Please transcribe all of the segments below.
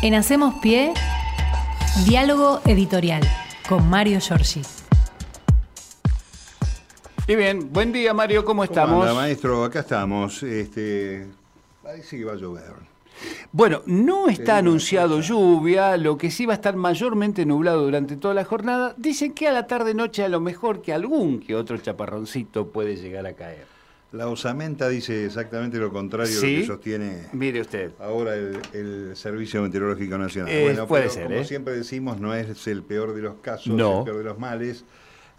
En Hacemos Pie, diálogo editorial con Mario Giorgi. Y bien, buen día Mario, ¿cómo estamos? Hola, maestro? Acá estamos. Este, parece que va a llover. Bueno, no está anunciado cosa. lluvia, lo que sí va a estar mayormente nublado durante toda la jornada. Dicen que a la tarde-noche a lo mejor que algún que otro chaparroncito puede llegar a caer. La osamenta dice exactamente lo contrario de ¿Sí? lo que sostiene Mire usted. ahora el, el Servicio Meteorológico Nacional. Eh, bueno, puede pero ser, como ¿eh? siempre decimos, no es el peor de los casos, No. el peor de los males.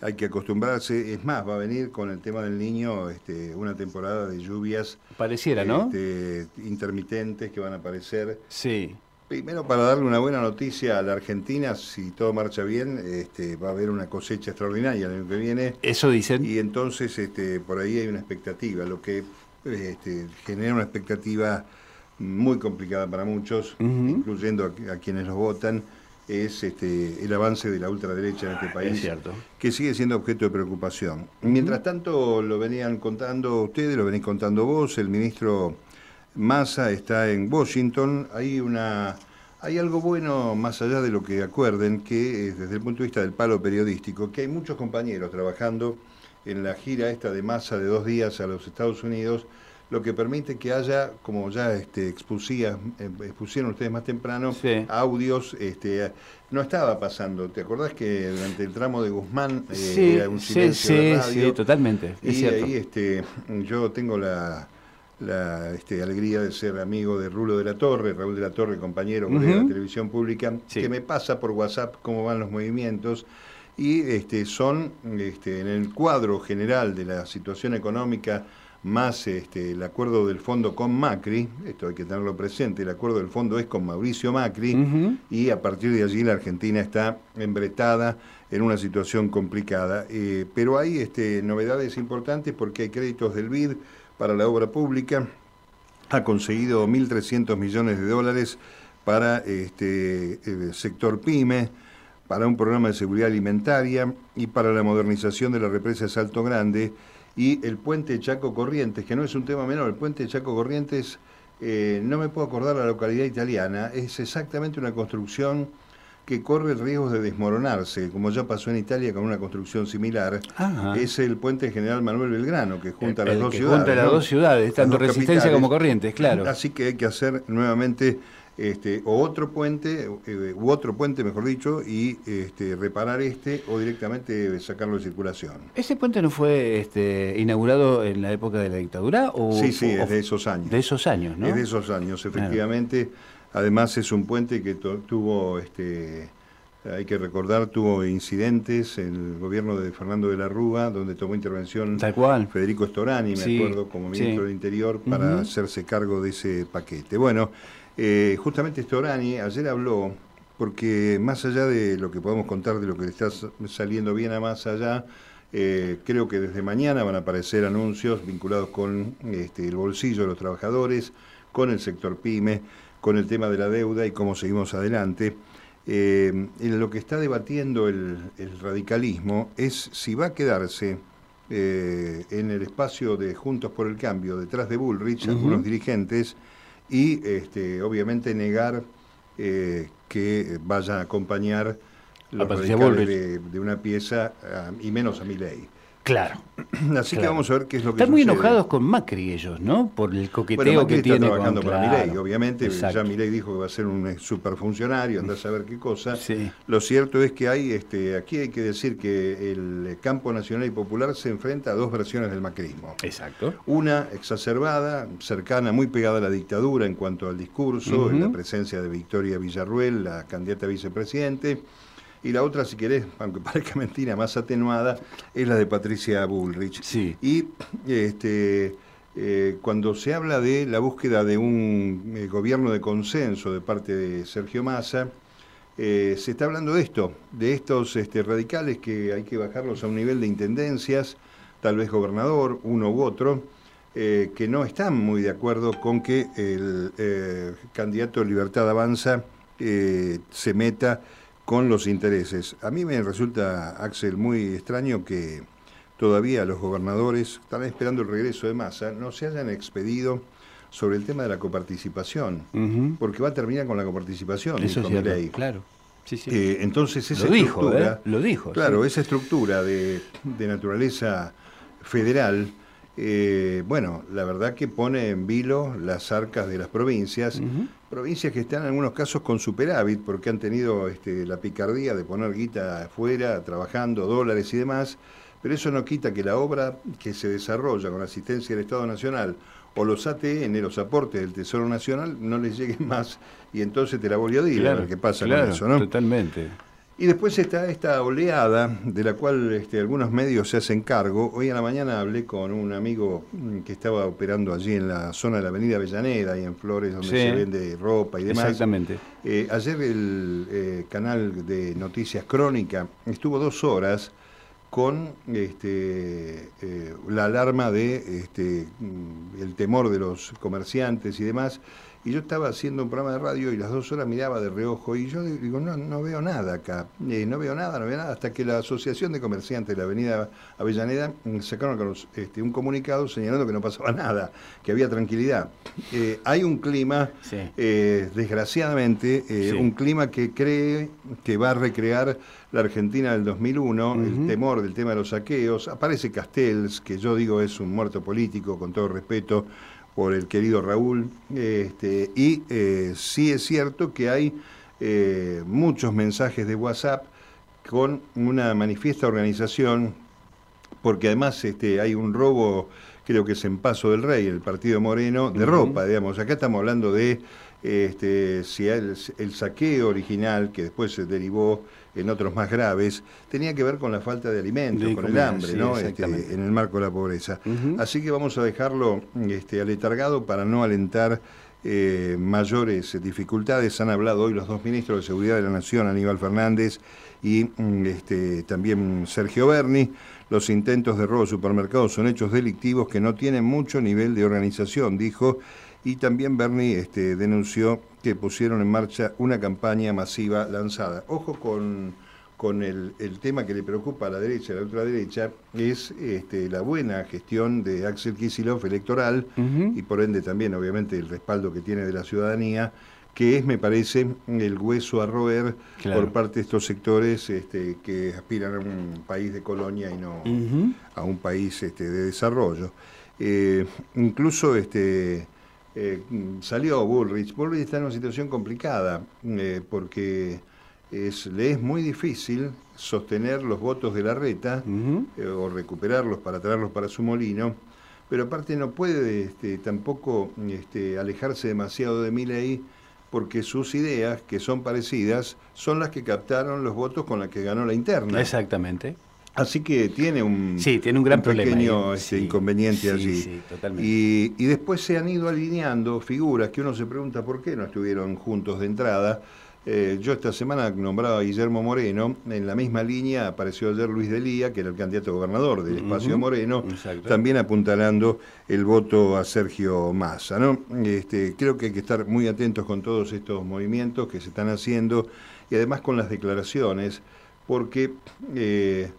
Hay que acostumbrarse. Es más, va a venir con el tema del niño este, una temporada de lluvias Pareciera, ¿no? este, intermitentes que van a aparecer. Sí. Primero, para darle una buena noticia a la Argentina, si todo marcha bien, este, va a haber una cosecha extraordinaria el año que viene. Eso dicen. Y entonces este, por ahí hay una expectativa, lo que este, genera una expectativa muy complicada para muchos, incluyendo a, a quienes los votan, es este, el avance de la ultraderecha en este país, Es cierto. que sigue siendo objeto de preocupación. Mientras tanto, lo venían contando ustedes, lo venís contando vos, el ministro Massa está en Washington, hay una... Hay algo bueno más allá de lo que acuerden, que desde el punto de vista del palo periodístico, que hay muchos compañeros trabajando en la gira esta de masa de dos días a los Estados Unidos, lo que permite que haya, como ya este, expusía, eh, expusieron ustedes más temprano, Sí. audios, este, no estaba pasando. ¿Te acordás que durante el tramo de Guzmán eh, sí, era un sí, silencio de sí, radio? sí, totalmente. Es Y cierto. ahí este, yo tengo la, la este, alegría de ser amigo de Rulo de la Torre, Raúl de la Torre, compañero de la televisión pública, Sí. que me pasa por WhatsApp cómo van los movimientos y este, son este, en el cuadro general de la situación económica más este, el acuerdo del fondo con Macri, esto hay que tenerlo presente, el acuerdo del fondo es con Mauricio Macri, y a partir de allí la Argentina está embretada en una situación complicada. Eh, pero hay este, novedades importantes porque hay créditos del BID para la obra pública, ha conseguido 1.300 millones de dólares para este el sector PYME, para un programa de seguridad alimentaria y para la modernización de la represa de Salto Grande y el puente Chaco Corrientes, que no es un tema menor, el puente Chaco Corrientes, eh, no me puedo acordar la localidad italiana, es exactamente una construcción que corre el riesgo de desmoronarse, como ya pasó en Italia con una construcción similar, Ajá. es el puente General Manuel Belgrano, que junta El- las el dos que ciudades. junta las ¿no? dos ciudades, tanto dos Resistencia capitales. como Corrientes, claro. Así que hay que hacer nuevamente este, o otro puente, eh, u otro puente, mejor dicho, y este, reparar este o directamente sacarlo de circulación. ¿Ese puente no fue este, inaugurado en la época de la dictadura? O, Sí, sí, o- es de esos años. De esos años, ¿no? Es de esos años, efectivamente. Además es un puente que tuvo, este, hay que recordar, tuvo incidentes en el gobierno de Fernando de la Rúa, donde tomó intervención Tal cual. Federico Storani, me Sí, acuerdo, como ministro sí. del Interior, para hacerse cargo de ese paquete. Bueno, eh, justamente Storani ayer habló, porque más allá de lo que podemos contar de lo que le está saliendo bien a más allá, eh, creo que desde mañana van a aparecer anuncios vinculados con este, el bolsillo de los trabajadores, con el sector pyme, con el tema de la deuda y cómo seguimos adelante. Eh, en lo que está debatiendo el, el radicalismo es si va a quedarse eh, en el espacio de Juntos por el Cambio, detrás de Bullrich, algunos dirigentes, y este, obviamente negar eh, que vayan a acompañar los radicales de, de una pieza, ah, y menos a mi ley. Claro. Así que vamos a ver qué es lo que Están muy enojados con Macri ellos, ¿no? Por el coqueteo Bueno, Macri que está tiene trabajando con... para claro, Milei, obviamente, exacto. ya Milei dijo que va a ser un eh, superfuncionario, anda a saber qué cosa. Sí. Lo cierto es que hay, este, aquí hay que decir que el campo nacional y popular se enfrenta a dos versiones del macrismo. Exacto. Una exacerbada, cercana, muy pegada a la dictadura en cuanto al discurso, en la presencia de Victoria Villarruel, la candidata a vicepresidente. Y la otra, si querés, aunque parezca mentira, más atenuada, es la de Patricia Bullrich. Sí. Y este, eh, cuando se habla de la búsqueda de un eh, gobierno de consenso de parte de Sergio Massa, eh, se está hablando de esto, de estos este, radicales que hay que bajarlos a un nivel de intendencias, tal vez gobernador, uno u otro, eh, que no están muy de acuerdo con que el eh, candidato Libertad Avanza se meta con los intereses. A mí me resulta, Axel, muy extraño que todavía los gobernadores, están esperando el regreso de Massa, no se hayan expedido sobre el tema de la coparticipación, porque va a terminar con la coparticipación. Eso es claro. Eh, entonces esa lo estructura, dijo, ¿eh? lo dijo. Claro, esa estructura de, naturaleza federal, eh, bueno, la verdad que pone en vilo las arcas de las provincias, provincias que están en algunos casos con superávit porque han tenido este, la picardía de poner guita afuera, trabajando, dólares y demás, pero eso no quita que la obra que se desarrolla con asistencia del Estado Nacional o los ATN, los aportes del Tesoro Nacional, no les lleguen más y entonces te la voy a decir claro, qué pasa con eso, ¿no? Totalmente. Y después está esta oleada de la cual este, algunos medios se hacen cargo. Hoy a la mañana hablé con un amigo mm, que estaba operando allí en la zona de la Avenida Avellaneda y en Flores, donde se vende ropa y demás. Exactamente. Eh, ayer el eh, canal de Noticias Crónica estuvo dos horas con este, eh, la alarma de este, mm, el temor de los comerciantes y demás. Y yo estaba haciendo un programa de radio y las dos horas miraba de reojo y yo digo, no, no veo nada acá, eh, no veo nada, no veo nada, hasta que la Asociación de Comerciantes de la Avenida Avellaneda mm, sacaron este, un comunicado señalando que no pasaba nada, que había tranquilidad. Eh, hay un clima, desgraciadamente, un clima que cree que va a recrear la Argentina del 2001, el temor del tema de los saqueos. Aparece Castells, que yo digo es un muerto político, con todo respeto por el querido Raúl. Este, y eh, sí es cierto que hay eh, muchos mensajes de WhatsApp con una manifiesta organización, porque además este, hay un robo, creo que es en Paso del Rey, el partido Moreno, de ropa, digamos. Acá estamos hablando de este, si el, el saqueo original, que después se derivó en otros más graves, tenía que ver con la falta de alimentos, con el hambre, ¿no? Este, en el marco de la pobreza. Así que vamos a dejarlo este, aletargado para no alentar eh, mayores dificultades. Han hablado hoy los dos ministros de Seguridad de la Nación, Aníbal Fernández y mm, este, también Sergio Berni. Los intentos de robo de supermercados son hechos delictivos que no tienen mucho nivel de organización, dijo y también Bernie este, denunció que pusieron en marcha una campaña masiva lanzada. Ojo con, con el, tema que le preocupa a la derecha y a la ultraderecha, es este, la buena gestión de Axel Kicillof electoral y por ende también obviamente el respaldo que tiene de la ciudadanía que es, me parece, el hueso a roer por parte de estos sectores este, que aspiran a un país de colonia y no a un país este, de desarrollo. Eh, incluso este, eh, salió Bullrich. Bullrich está en una situación complicada eh, porque es, le es muy difícil sostener los votos de la reta eh, o recuperarlos para traerlos para su molino, pero aparte no puede este, tampoco este, alejarse demasiado de Milley porque sus ideas, que son parecidas, son las que captaron los votos con las que ganó la interna. Exactamente. Así que tiene un, sí, tiene un gran pequeño este, inconveniente allí. Sí, totalmente. Y, y, después se han ido alineando figuras que uno se pregunta por qué no estuvieron juntos de entrada. Eh, yo esta semana nombraba a Guillermo Moreno, en la misma línea apareció ayer Luis Delía, que era el candidato a gobernador del espacio Moreno, también apuntalando el voto a Sergio Massa. ¿no? Este, creo que hay que estar muy atentos con todos estos movimientos que se están haciendo y además con las declaraciones, porque... Eh,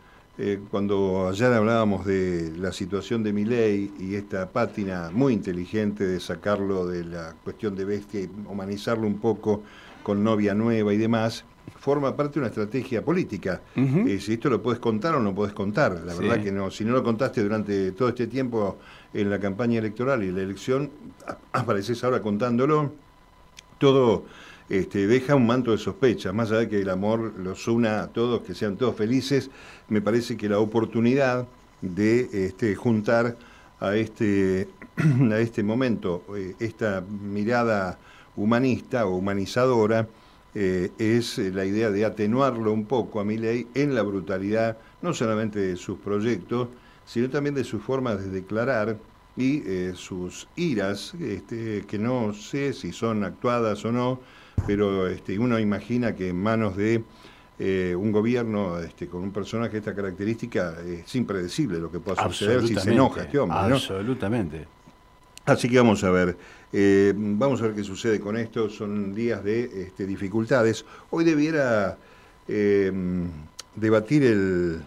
eh, cuando ayer hablábamos de la situación de Miley y esta pátina muy inteligente de sacarlo de la cuestión de bestia y humanizarlo un poco con novia nueva y demás, forma parte de una estrategia política. Eh, si esto lo puedes contar o no puedes contar. La verdad que no, si no lo contaste durante todo este tiempo en la campaña electoral y la elección, apareces ahora contándolo. Todo este, deja un manto de sospecha, más allá de que el amor los una a todos, que sean todos felices, me parece que la oportunidad de este, juntar a este, a este momento eh, esta mirada humanista o humanizadora eh, es la idea de atenuarlo un poco a mi ley en la brutalidad, no solamente de sus proyectos, sino también de sus formas de declarar y eh, sus iras, este, que no sé si son actuadas o no, pero este, uno imagina que en manos de eh, un gobierno este, con un personaje de esta característica es impredecible lo que pueda suceder si se enoja este hombre. Absolutamente. Así que vamos a ver, eh, vamos a ver qué sucede con esto. Son días de este, dificultades. Hoy debiera eh, debatir el,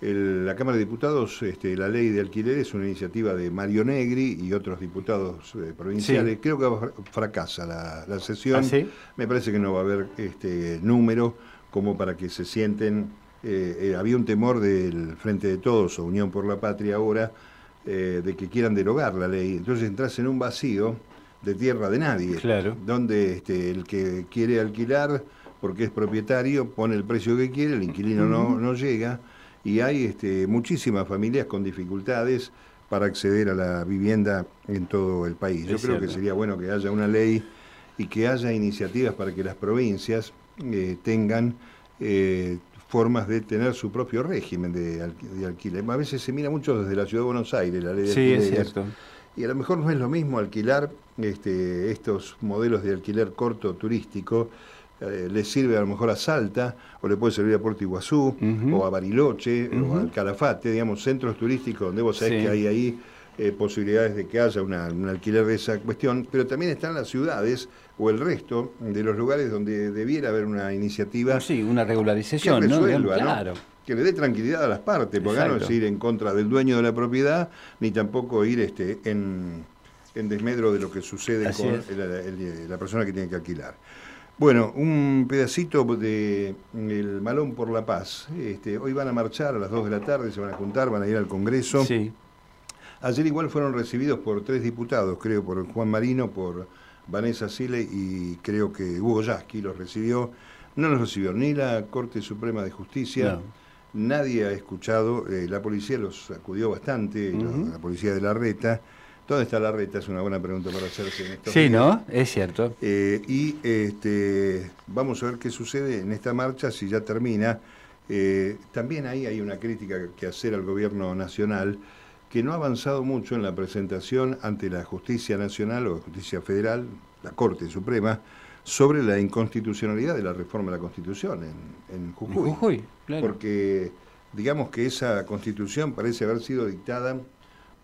la Cámara de Diputados, este, la ley de alquiler es una iniciativa de Mario Negri y otros diputados eh, provinciales. Creo que fracasa la, sesión. ¿Ah, Me parece que no va a haber este número como para que se sienten. Eh, eh, había un temor del Frente de Todos o Unión por la Patria ahora de que quieran derogar la ley. Entonces entras en un vacío de tierra de nadie, claro. donde este, el que quiere alquilar porque es propietario pone el precio que quiere, el inquilino no, no llega y hay este, muchísimas familias con dificultades para acceder a la vivienda en todo el país. Yo creo que sería bueno que haya una ley y que haya iniciativas para que las provincias eh, tengan eh, formas de tener su propio régimen de, alquiler. A veces se mira mucho desde la ciudad de Buenos Aires la ley de sí, es cierto. Y a lo mejor no es lo mismo alquilar este, estos modelos de alquiler corto turístico eh, le sirve a lo mejor a Salta, o le puede servir a Puerto Iguazú, o a Bariloche, o al Calafate, digamos, centros turísticos donde vos sabés que hay ahí eh, posibilidades de que haya un alquiler de esa cuestión, pero también están las ciudades o el resto de los lugares donde debiera haber una iniciativa. Sí, una regularización, que resuelva, Que le dé tranquilidad a las partes, porque no es ir en contra del dueño de la propiedad, ni tampoco ir este, en, desmedro de lo que sucede con la persona que tiene que alquilar. Bueno, un pedacito de El Malón por la Paz. Este, hoy van a marchar a las 2 de la tarde, se van a juntar, van a ir al Congreso. Sí. Ayer igual fueron recibidos por tres diputados, creo, por Juan Marino, por Vanessa Sile y creo que Hugo Yasky los recibió. No los recibió ni la Corte Suprema de Justicia, nadie ha escuchado, eh, la policía los acudió bastante, la policía de la Reta. ¿Dónde está la reta? Es una buena pregunta para hacerse en estos Sí, ¿no? Es cierto. Eh, y este, vamos a ver qué sucede en esta marcha, si ya termina. Eh, también ahí hay una crítica que hacer al gobierno nacional, que no ha avanzado mucho en la presentación ante la justicia nacional o justicia federal, la Corte Suprema, sobre la inconstitucionalidad de la reforma de la Constitución en, en Jujuy. En Jujuy claro. Porque digamos que esa constitución parece haber sido dictada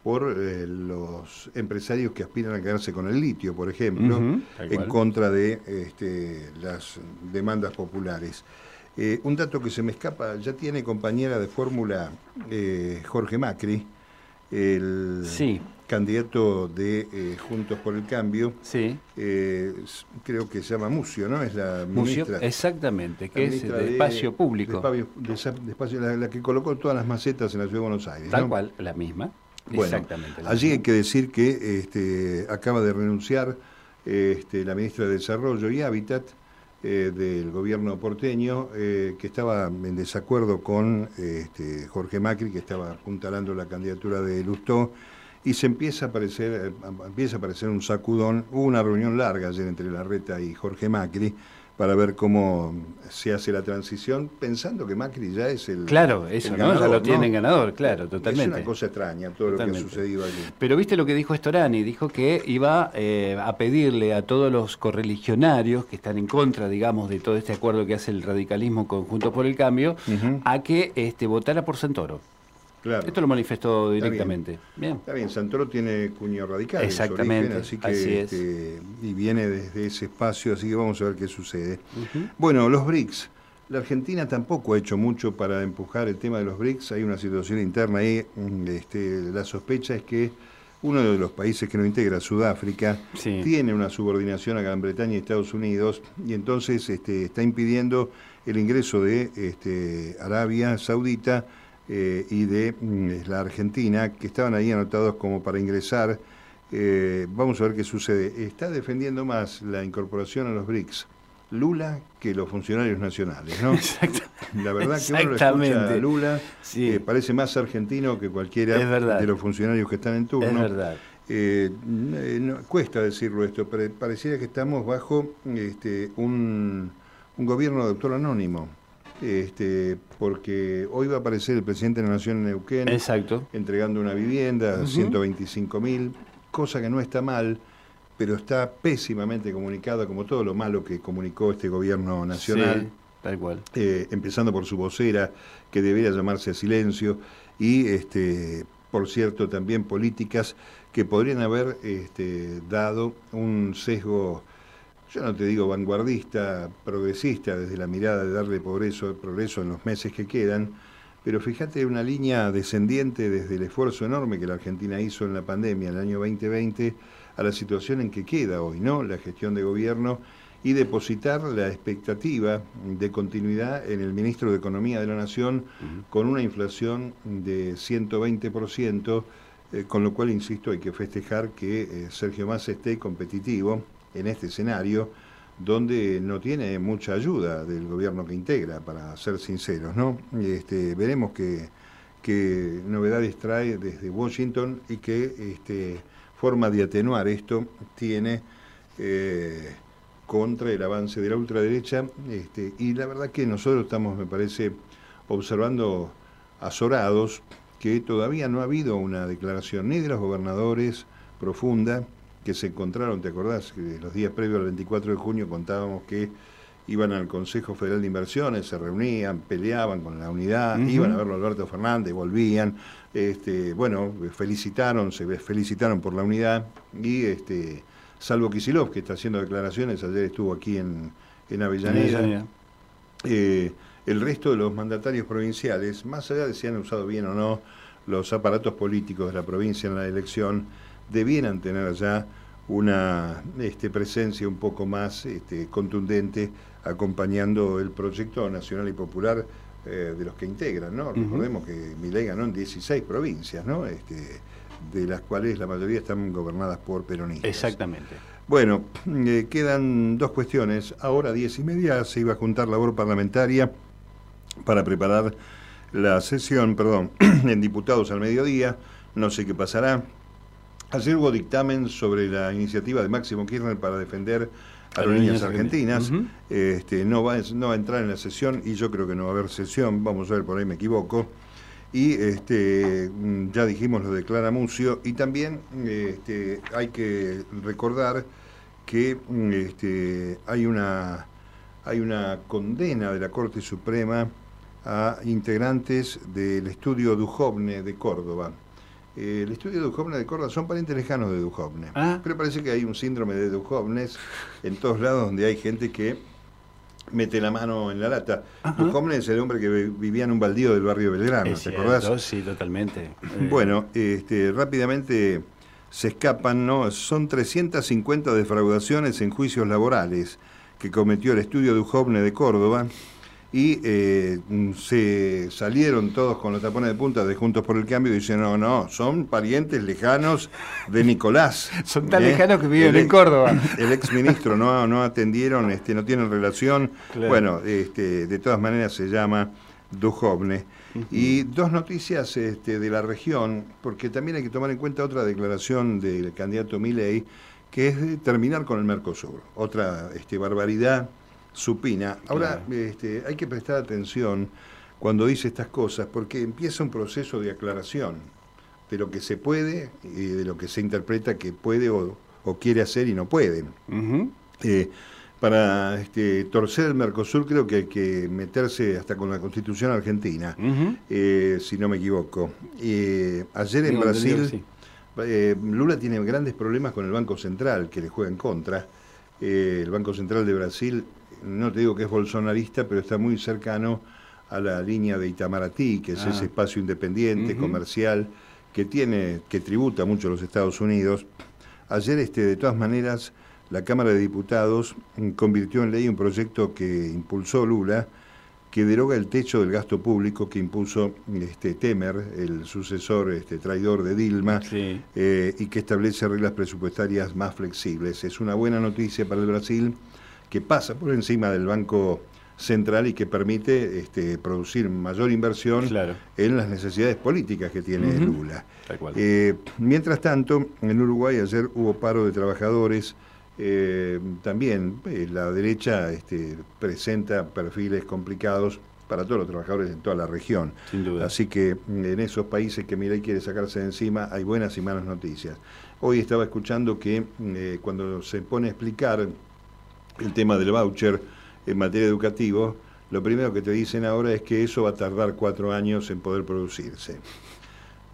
por eh, los empresarios que aspiran a quedarse con el litio, por ejemplo, en contra de este, las demandas populares. Eh, un dato que se me escapa, ya tiene compañera de fórmula eh, Jorge Macri, el candidato de Juntos por el Cambio. Sí. creo que se llama Mucio, ¿no? Es la ministra. exactamente, que es de, espacio público. De, espacio, la, que colocó todas las macetas en la ciudad de Buenos Aires. Tal cual, la misma. Bueno, allí hay que decir que este, acaba de renunciar este, la ministra de Desarrollo y Hábitat eh, del gobierno porteño, eh, que estaba en desacuerdo con este, Jorge Macri, que estaba apuntalando la candidatura de Lustó, y se empieza a aparecer, eh, empieza a aparecer un sacudón. Hubo una reunión larga ayer entre Larreta y Jorge Macri, para ver cómo se hace la transición, pensando que Macri ya es el. Claro, eso, ¿no? ya lo tienen ganador, claro, totalmente. Es una cosa extraña todo lo que ha sucedido allí. Pero viste lo que dijo Storani, dijo que iba eh, a pedirle a todos los correligionarios que están en contra, digamos, de todo este acuerdo que hace el radicalismo conjunto por el cambio, a que este, votara por Santoro. Esto lo manifestó directamente. bien. Está bien, Santoro tiene cuño radical. Exactamente. así que, este, y viene desde ese espacio, así que vamos a ver qué sucede. Bueno, los BRICS. La Argentina tampoco ha hecho mucho para empujar el tema de los BRICS. Hay una situación interna ahí. Mm, este, la sospecha es que uno de los países que no integra, Sudáfrica, tiene una subordinación a Gran Bretaña y Estados Unidos y entonces este, está impidiendo el ingreso de este, Arabia Saudita eh, y de mm, la Argentina, que estaban ahí anotados como para ingresar. Eh, vamos a ver qué sucede. Está defendiendo más la incorporación a los BRICS Lula que los funcionarios nacionales, ¿no? La verdad que uno lo escucha a Lula, eh, parece más argentino que cualquiera de los funcionarios que están en turno. Es verdad. cuesta decirlo esto, pero pareciera que estamos bajo este, un, un gobierno de autor anónimo este, porque hoy va a aparecer el presidente de la Nación en Neuquén Exacto. entregando una vivienda, 125 mil, cosa que no está mal, pero está pésimamente comunicada, como todo lo malo que comunicó este gobierno nacional. tal cual. Eh, empezando por su vocera, que debería llamarse a silencio, y, este, por cierto, también políticas que podrían haber este, dado un sesgo yo no te digo vanguardista, progresista, desde la mirada de darle progreso, progreso en los meses que quedan, pero fíjate una línea descendiente desde el esfuerzo enorme que la Argentina hizo en la pandemia en el año 2020 a la situación en que queda hoy, ¿no? La gestión de gobierno y depositar la expectativa de continuidad en el ministro de Economía de la Nación con una inflación de 120%, eh, con lo cual, insisto, hay que festejar que eh, Sergio Massa esté competitivo en este escenario donde no tiene mucha ayuda del gobierno que integra, para ser sinceros, ¿no? Este, veremos qué, novedades trae desde Washington y qué este, forma de atenuar esto tiene eh, contra el avance de la ultraderecha. Este, y la verdad que nosotros estamos, me parece, observando azorados que todavía no ha habido una declaración ni de los gobernadores profunda, que se encontraron, ¿te acordás? Que los días previos al 24 de junio contábamos que iban al Consejo Federal de Inversiones, se reunían, peleaban con la unidad, iban a verlo a Alberto Fernández, volvían, este, bueno, felicitaron, se felicitaron por la unidad y este, salvo Kisilov, que está haciendo declaraciones, ayer estuvo aquí en, en Avellaneda. Eh, el resto de los mandatarios provinciales, más allá de si han usado bien o no los aparatos políticos de la provincia en la elección, debieran tener allá una este, presencia un poco más este, contundente acompañando el proyecto nacional y popular eh, de los que integran, ¿no? Recordemos que Milei ganó en 16 provincias, ¿no? Este, de las cuales la mayoría están gobernadas por peronistas. Exactamente. Bueno, eh, quedan dos cuestiones. Ahora a diez y media se iba a juntar labor parlamentaria para preparar la sesión, perdón, en diputados al mediodía. No sé qué pasará. Ayer hubo dictamen sobre la iniciativa de Máximo Kirchner para defender a las niñas argentinas. este, no, va, no va a entrar en la sesión y yo creo que no va a haber sesión. Vamos a ver, por ahí me equivoco. Y este, mm, ya dijimos lo de Clara Mucio. Y también este, hay que recordar que mm, este, hay, una, hay una condena de la Corte Suprema a integrantes del estudio Dujovne de Córdoba. Eh, el estudio de Duhovne de Córdoba son parientes lejanos de Duhovne. Ah. Pero parece que hay un síndrome de Duhovnes en todos lados donde hay gente que mete la mano en la lata. Duhovne es el hombre que vivía en un baldío del barrio Belgrano, ¿te acordás? Sí, totalmente. Bueno, este, rápidamente se escapan, ¿no? Son 350 defraudaciones en juicios laborales que cometió el estudio Duhovne de Córdoba y eh, se salieron todos con los tapones de punta de Juntos por el Cambio y dicen, no, no, son parientes lejanos de Nicolás. son tan ¿eh? lejanos que viven en Córdoba. El exministro no, no atendieron, este, no tienen relación. Bueno, este, de todas maneras se llama Dujovne. Y dos noticias este, de la región, porque también hay que tomar en cuenta otra declaración del candidato Milei, que es terminar con el Mercosur. Otra este, barbaridad supina. Ahora, este, hay que prestar atención cuando dice estas cosas, porque empieza un proceso de aclaración de lo que se puede y de lo que se interpreta que puede o, quiere hacer y no puede. Eh, para este, torcer el Mercosur creo que hay que meterse hasta con la Constitución argentina, eh, si no me equivoco. Eh, ayer en Brasil, Lula tiene grandes problemas con el Banco Central, que le juega en contra. el Banco Central de Brasil no te digo que es bolsonarista, pero está muy cercano a la línea de Itamaraty, que es ese ah. espacio independiente, comercial, que tiene, que tributa mucho a los Estados Unidos. Ayer, este, de todas maneras, la Cámara de Diputados convirtió en ley un proyecto que impulsó Lula, que deroga el techo del gasto público que impuso este Temer, el sucesor este, traidor de Dilma, eh, y que establece reglas presupuestarias más flexibles. Es una buena noticia para el Brasil que pasa por encima del Banco Central y que permite este, producir mayor inversión en las necesidades políticas que tiene Lula. Eh, mientras tanto, en Uruguay ayer hubo paro de trabajadores. Eh, también eh, la derecha este, presenta perfiles complicados para todos los trabajadores en toda la región. Así que en esos países que Milei quiere sacarse de encima hay buenas y malas noticias. Hoy estaba escuchando que cuando se pone a explicar el tema del voucher en materia educativa, lo primero que te dicen ahora es que eso va a tardar cuatro años en poder producirse.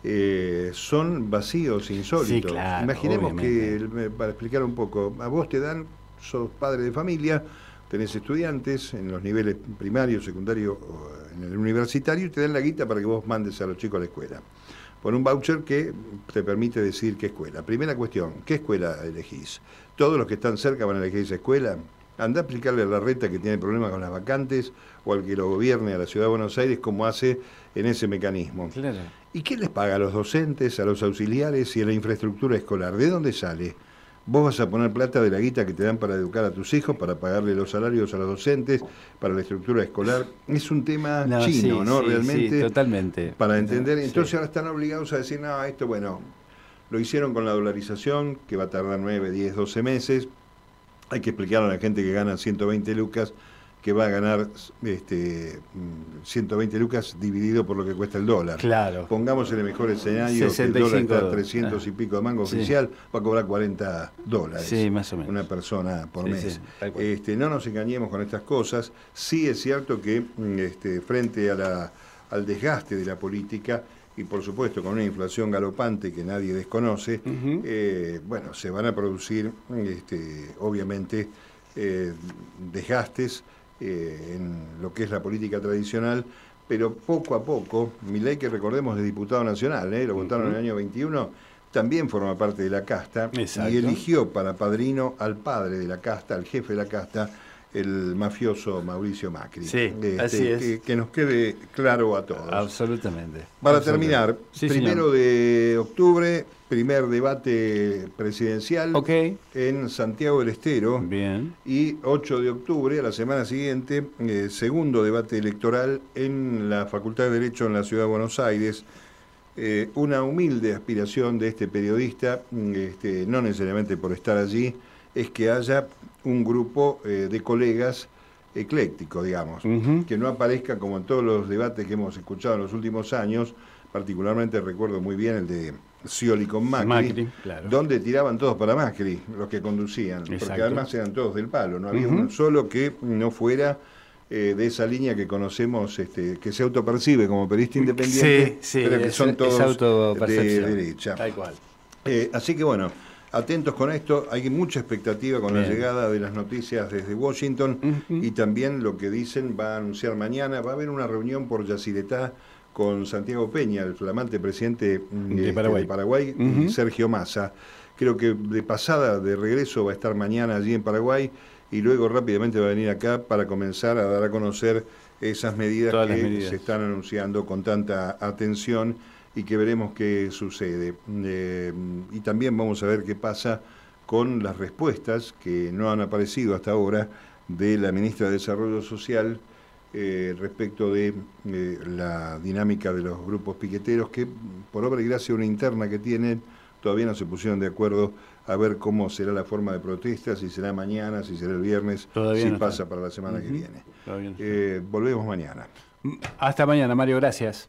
Eh, son vacíos insólitos. Imaginemos que, para explicar un poco, a vos te dan, sos padre de familia, tenés estudiantes en los niveles primario, secundario o en el universitario y te dan la guita para que vos mandes a los chicos a la escuela. Por un voucher que te permite decir qué escuela. Primera cuestión, ¿qué escuela elegís? ¿Todos los que están cerca van a elegir esa escuela? Anda a explicarle a la reta que tiene problemas con las vacantes o al que lo gobierne a la Ciudad de Buenos Aires cómo hace en ese mecanismo. ¿Y qué les paga a los docentes, a los auxiliares y a la infraestructura escolar? ¿De dónde sale? Vos vas a poner plata de la guita que te dan para educar a tus hijos, para pagarle los salarios a los docentes, para la estructura escolar. Es un tema chino, ¿no? Realmente. totalmente. Para entender. Entonces ahora están obligados a decir, no, esto, bueno, lo hicieron con la dolarización, que va a tardar 9, 10, 12 meses. Hay que explicar a la gente que gana 120 lucas que va a ganar este, 120 mm, lucas dividido por lo que cuesta el dólar. Claro. Pongamos en el mejor escenario que el dólar está a 300 y pico de mango oficial, va a cobrar 40 dólares. Sí, más o menos. Una persona por mes. este, no nos engañemos con estas cosas. Sí es cierto que mm, este, frente a la, al desgaste de la política, y por supuesto con una inflación galopante que nadie desconoce, eh, bueno, se van a producir, este, obviamente, eh, desgastes eh, en lo que es la política tradicional, pero poco a poco, ley que recordemos es diputado nacional, ¿eh? lo votaron en el año 21, también forma parte de la casta y eligió para padrino al padre de la casta, al jefe de la casta, el mafioso Mauricio Macri. Sí, este, así es. Que, nos quede claro a todos. Absolutamente. Para terminar, primero de octubre, primer debate presidencial en Santiago del Estero. Bien. Y 8 de octubre, a la semana siguiente, eh, segundo debate electoral en la Facultad de Derecho en la Ciudad de Buenos Aires. Eh, una humilde aspiración de este periodista, este, no necesariamente por estar allí, es que haya un grupo eh, de colegas eclécticos, digamos, que no aparezca como en todos los debates que hemos escuchado en los últimos años, particularmente recuerdo muy bien el de Scioli con Macri, donde tiraban todos para Macri, los que conducían, porque además eran todos del palo, no había uno solo que no fuera eh, de esa línea que conocemos, este, que se autopercibe como periodista independiente, pero que son todos de derecha. Tal cual. Eh, así que bueno, atentos con esto, hay mucha expectativa con la llegada de las noticias desde Washington y también lo que dicen va a anunciar mañana, va a haber una reunión por Yacyretá con Santiago Peña, el flamante presidente de este, Paraguay, y Sergio Massa. Creo que de pasada, de regreso, va a estar mañana allí en Paraguay y luego rápidamente va a venir acá para comenzar a dar a conocer esas medidas que se están anunciando con tanta atención y que veremos qué sucede. Eh, y también vamos a ver qué pasa con las respuestas que no han aparecido hasta ahora de la ministra de Desarrollo Social, eh, respecto de eh, la dinámica de los grupos piqueteros que, por obra y gracia una interna que tienen, todavía no se pusieron de acuerdo a ver cómo será la forma de protesta, si será mañana, si será el viernes, si pasa para la semana que viene. Eh, volvemos mañana. Hasta mañana, Mario, gracias.